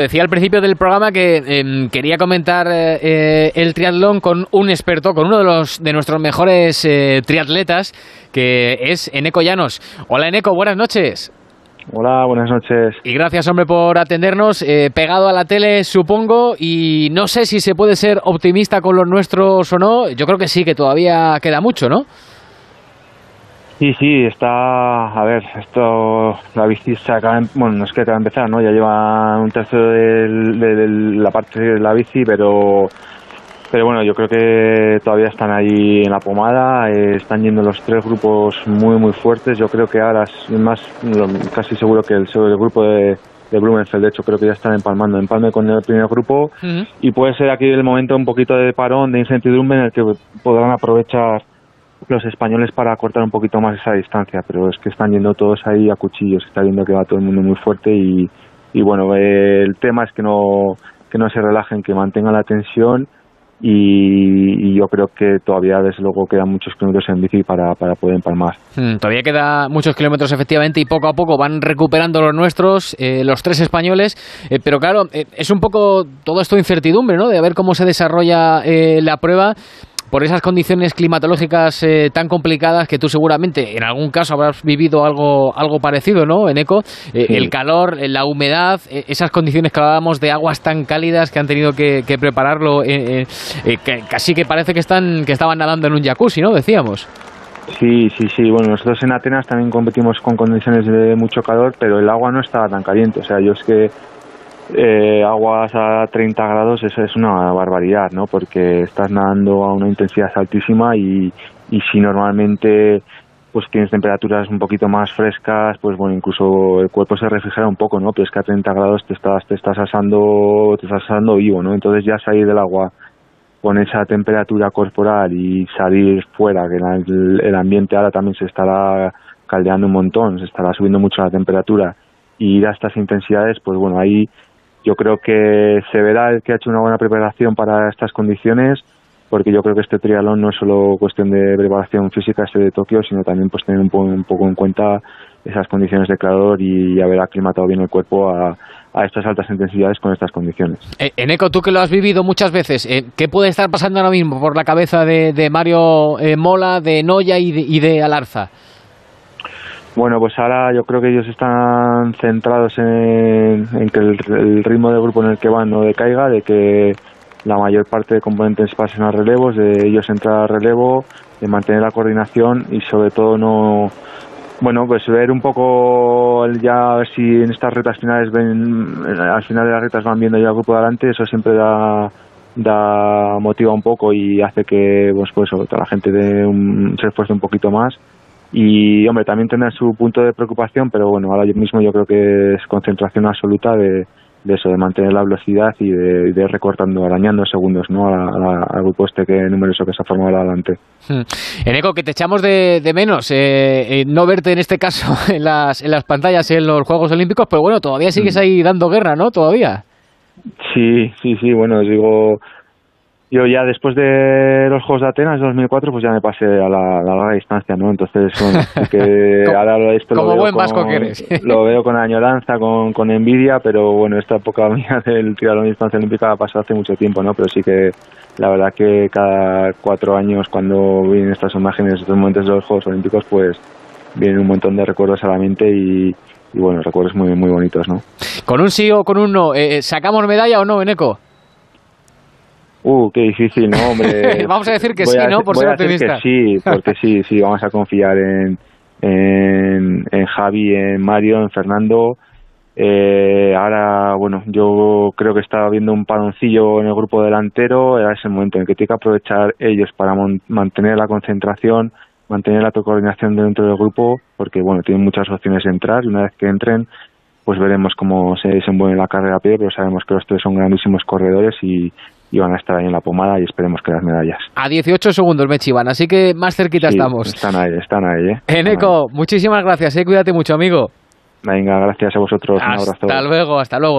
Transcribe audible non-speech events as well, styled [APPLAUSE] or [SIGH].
Decía al principio del programa que em, quería comentar eh, el triatlón con un experto, con uno de los de nuestros mejores eh, triatletas, que es Eneco Llanos. Hola Eneco, buenas noches. Hola, buenas noches. Y gracias, hombre, por atendernos. Eh, pegado a la tele, supongo, y no sé si se puede ser optimista con los nuestros o no. Yo creo que sí, que todavía queda mucho, ¿no? Sí, sí, está, a ver, esto, la bici se acaba, bueno, no es que acaba de empezar, ¿no? Ya lleva un tercio de, la parte de la bici, pero, pero bueno, yo creo que todavía están ahí en la pomada, eh, están yendo los tres grupos muy, muy fuertes. Yo creo que ahora es más, casi seguro que el, el grupo de, de Blumenfeld, de hecho creo que ya están empalmando, empalme con el primer grupo y puede ser aquí el momento un poquito de parón, de incertidumbre en el que podrán aprovechar los españoles para cortar un poquito más esa distancia, pero es que están yendo todos ahí a cuchillos, está viendo que va todo el mundo muy fuerte y, y bueno, eh, el tema es que no, que no se relajen, que mantengan la tensión y, yo creo que todavía desde luego quedan muchos kilómetros en bici para, para poder empalmar. Hmm, todavía queda muchos kilómetros efectivamente y poco a poco van recuperando los nuestros, eh, los tres españoles, eh, pero claro, es un poco todo esto incertidumbre, ¿no? De ver cómo se desarrolla la prueba por esas condiciones climatológicas eh, tan complicadas que tú seguramente en algún caso habrás vivido algo, algo parecido, ¿no? En ECO, eh, el calor, eh, la humedad, esas condiciones que hablábamos de aguas tan cálidas que han tenido que, prepararlo, que casi que parece que, están, que estaban nadando en un jacuzzi, ¿no? Decíamos. Sí, sí, sí. Bueno, nosotros en Atenas también competimos con condiciones de mucho calor, pero el agua no estaba tan caliente. O sea, yo es que eh, aguas a 30 grados, eso es una barbaridad, ¿no? Porque estás nadando a una intensidad altísima y, y si normalmente pues tienes temperaturas un poquito más frescas, pues bueno, incluso el cuerpo se refrigera un poco, ¿no? Pero es que a 30 grados te estás, te estás asando, te estás asando vivo, ¿no? Entonces ya salir del agua con esa temperatura corporal y salir fuera, que el, el ambiente ahora también se estará caldeando un montón, se estará subiendo mucho la temperatura y ir a estas intensidades, pues bueno, ahí yo creo que se verá el que ha hecho una buena preparación para estas condiciones, porque yo creo que este triatlón no es solo cuestión de preparación física este de Tokio, sino también pues tener un, poco en cuenta esas condiciones de calor y haber aclimatado bien el cuerpo a, estas altas intensidades con estas condiciones. Eh, Eneco, tú que lo has vivido muchas veces, eh, ¿qué puede estar pasando ahora mismo por la cabeza de, Mario eh, Mola, de Noya y de Alarza? Bueno, pues ahora yo creo que ellos están centrados en, que el, ritmo del grupo en el que van no decaiga, de que la mayor parte de componentes pasen a relevos, de ellos entrar a relevo, de mantener la coordinación y sobre todo no, bueno, pues ver un poco ya ver si en estas retas finales ven, al final de las retas van viendo ya el grupo de adelante, eso siempre da, da motiva un poco y hace que pues, pues la gente de un, se esfuerce un poquito más y hombre también tendrá su punto de preocupación pero bueno ahora mismo yo creo que es concentración absoluta de, eso de mantener la velocidad y de, ir recortando arañando segundos no al grupo este que numeroso que se ha formado adelante hmm. Eneco que te echamos de, menos eh, eh, no verte en este caso [LAUGHS] en las, en las pantallas en los Juegos Olímpicos pero bueno todavía sigues hmm. ahí dando guerra no todavía sí sí sí bueno digo yo ya después de los Juegos de Atenas 2004 pues ya me pasé a la, larga distancia, ¿no? Entonces, que [LAUGHS] ahora esto lo veo, con, lo veo con añoranza, con, con envidia, pero bueno, esta época [LAUGHS] mía del triatlón de distancia olímpica ha pasado hace mucho tiempo, ¿no? Pero sí que la verdad que cada cuatro años cuando vienen estas imágenes, estos momentos de los Juegos Olímpicos, pues vienen un montón de recuerdos a la mente y, bueno, recuerdos muy, muy bonitos, ¿no? Con un sí o con un no, eh, ¿sacamos medalla o no, Eneco? Uh, qué difícil, ¿no, hombre? [LAUGHS] vamos a decir que sí, ¿no? Por ser optimista. Que sí, porque sí, sí, vamos a confiar en, en, en Javi, en Mario, en Fernando. Eh, ahora, bueno, yo creo que está habiendo un paloncillo en el grupo delantero. Era ese momento en el que tiene que aprovechar ellos para mantener la concentración, mantener la coordinación dentro del grupo, porque, bueno, tienen muchas opciones de entrar y una vez que entren, pues veremos cómo se desenvuelve la carrera a pie, pero sabemos que los tres son grandísimos corredores y, y van a estar ahí en la pomada y esperemos que las medallas. A 18 segundos me chivan, así que más cerquita estamos. Están ahí, están ahí. ¿eh? Eneco, muchísimas gracias, ¿eh? cuídate mucho, amigo. Venga, gracias a vosotros. Hasta luego, hasta luego.